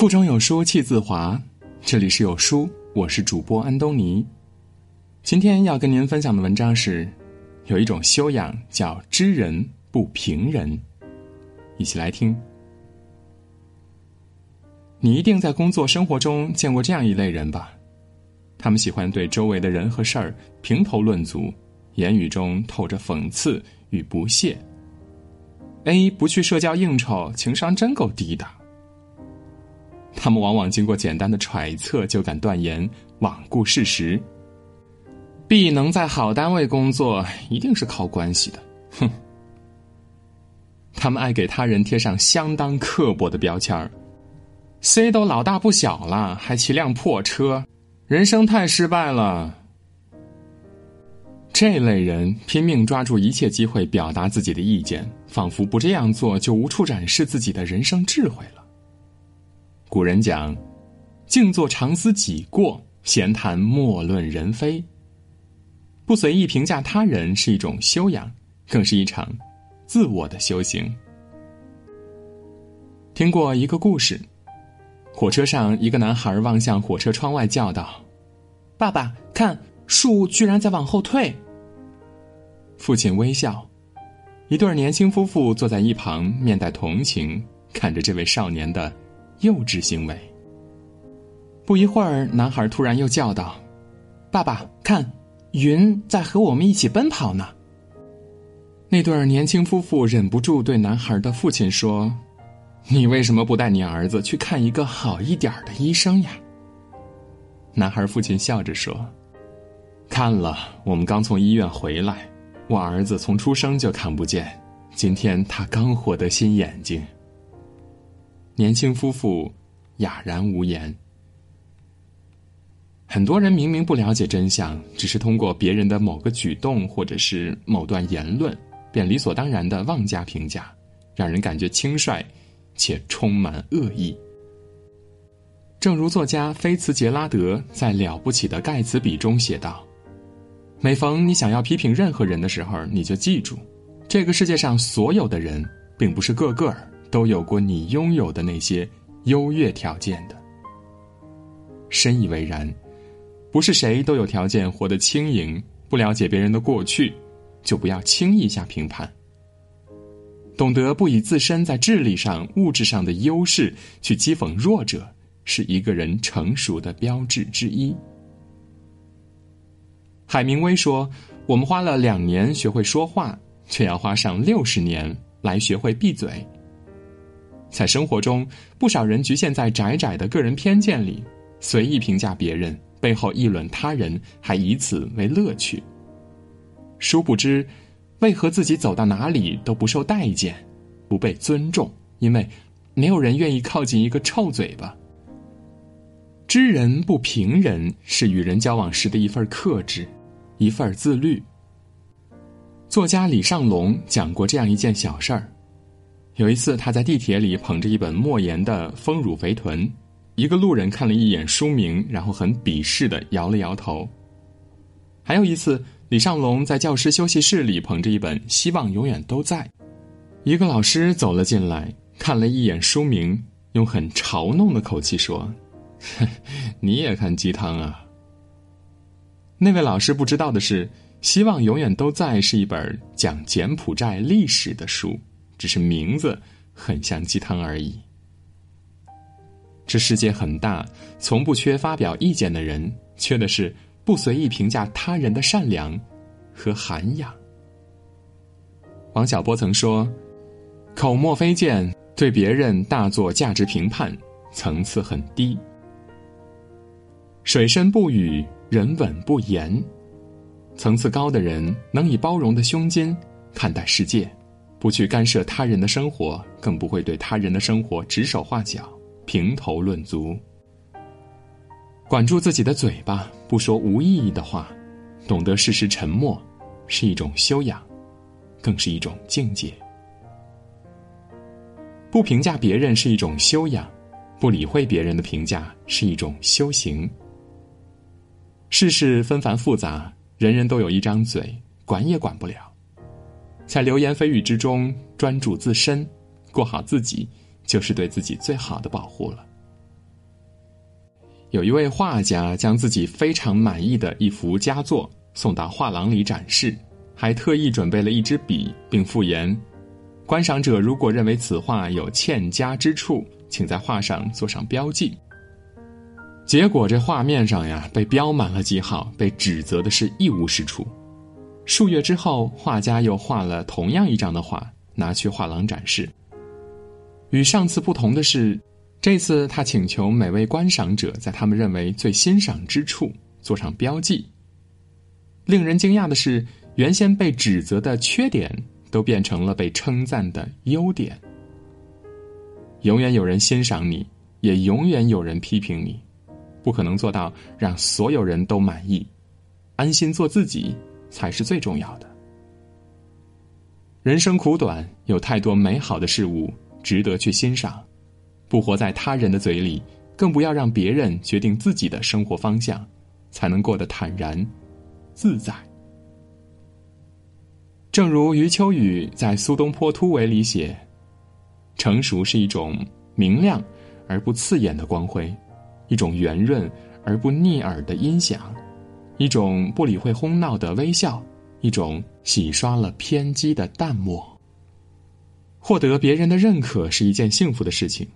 腹中有书气自华，这里是有书，我是主播安东尼。今天要跟您分享的文章是，有一种修养叫知人不评人，一起来听。你一定在工作生活中见过这样一类人吧？他们喜欢对周围的人和事儿评头论足，言语中透着讽刺与不屑。A 不去社交应酬，情商真够低的。他们往往经过简单的揣测就敢断言，罔顾事实。B 能在好单位工作，一定是靠关系的。哼！他们爱给他人贴上相当刻薄的标签儿。C 都老大不小了，还骑辆破车，人生太失败了。这类人拼命抓住一切机会表达自己的意见，仿佛不这样做就无处展示自己的人生智慧了。古人讲：“静坐常思己过，闲谈莫论人非。”不随意评价他人是一种修养，更是一场自我的修行。听过一个故事。火车上，一个男孩望向火车窗外，叫道：“爸爸，看树居然在往后退。”父亲微笑。一对年轻夫妇坐在一旁，面带同情，看着这位少年的幼稚行为。不一会儿，男孩突然又叫道：“爸爸，看云在和我们一起奔跑呢。”那对年轻夫妇忍不住对男孩的父亲说。你为什么不带你儿子去看一个好一点的医生呀？男孩父亲笑着说：“看了，我们刚从医院回来，我儿子从出生就看不见，今天他刚获得新眼睛。”年轻夫妇哑然无言。很多人明明不了解真相，只是通过别人的某个举动或者是某段言论，便理所当然的妄加评价，让人感觉轻率。且充满恶意。正如作家菲茨杰拉德在《了不起的盖茨比》中写道：“每逢你想要批评任何人的时候，你就记住，这个世界上所有的人，并不是个个都有过你拥有的那些优越条件的。深以为然，不是谁都有条件活得轻盈。不了解别人的过去，就不要轻易下评判。”懂得不以自身在智力上、物质上的优势去讥讽弱者，是一个人成熟的标志之一。海明威说：“我们花了两年学会说话，却要花上六十年来学会闭嘴。”在生活中，不少人局限在窄窄的个人偏见里，随意评价别人，背后议论他人，还以此为乐趣。殊不知。为何自己走到哪里都不受待见，不被尊重？因为没有人愿意靠近一个臭嘴巴。知人不评人，是与人交往时的一份克制，一份自律。作家李尚龙讲过这样一件小事儿：有一次，他在地铁里捧着一本莫言的《丰乳肥臀》，一个路人看了一眼书名，然后很鄙视的摇了摇头。还有一次。李尚龙在教师休息室里捧着一本《希望永远都在》，一个老师走了进来，看了一眼书名，用很嘲弄的口气说：“ 你也看鸡汤啊？”那位老师不知道的是，《希望永远都在》是一本讲柬埔寨历史的书，只是名字很像鸡汤而已。这世界很大，从不缺发表意见的人，缺的是。不随意评价他人的善良和涵养。王小波曾说：“口沫飞溅，对别人大做价值评判，层次很低。水深不语，人稳不言。层次高的人能以包容的胸襟看待世界，不去干涉他人的生活，更不会对他人的生活指手画脚、评头论足。”管住自己的嘴巴，不说无意义的话，懂得适时沉默，是一种修养，更是一种境界。不评价别人是一种修养，不理会别人的评价是一种修行。世事纷繁复杂，人人都有一张嘴，管也管不了。在流言蜚语之中专注自身，过好自己，就是对自己最好的保护了。有一位画家将自己非常满意的一幅佳作送到画廊里展示，还特意准备了一支笔，并附言：“观赏者如果认为此画有欠佳之处，请在画上做上标记。”结果这画面上呀，被标满了记号，被指责的是一无是处。数月之后，画家又画了同样一张的画，拿去画廊展示。与上次不同的是。这次他请求每位观赏者在他们认为最欣赏之处做上标记。令人惊讶的是，原先被指责的缺点都变成了被称赞的优点。永远有人欣赏你，也永远有人批评你，不可能做到让所有人都满意。安心做自己才是最重要的。人生苦短，有太多美好的事物值得去欣赏。不活在他人的嘴里，更不要让别人决定自己的生活方向，才能过得坦然、自在。正如余秋雨在《苏东坡突围》里写：“成熟是一种明亮而不刺眼的光辉，一种圆润而不腻耳的音响，一种不理会哄闹的微笑，一种洗刷了偏激的淡漠。获得别人的认可是一件幸福的事情。”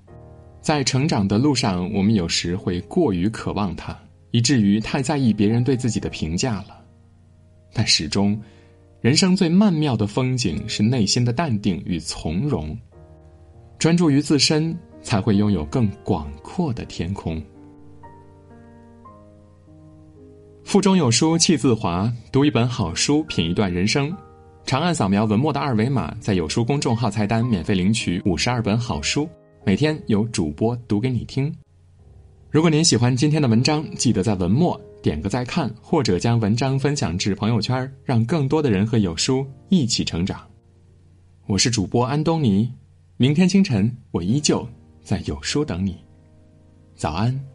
在成长的路上，我们有时会过于渴望它，以至于太在意别人对自己的评价了。但始终，人生最曼妙的风景是内心的淡定与从容。专注于自身，才会拥有更广阔的天空。腹中有书气自华，读一本好书，品一段人生。长按扫描文末的二维码，在有书公众号菜单免费领取五十二本好书。每天有主播读给你听。如果您喜欢今天的文章，记得在文末点个再看，或者将文章分享至朋友圈，让更多的人和有书一起成长。我是主播安东尼，明天清晨我依旧在有书等你。早安。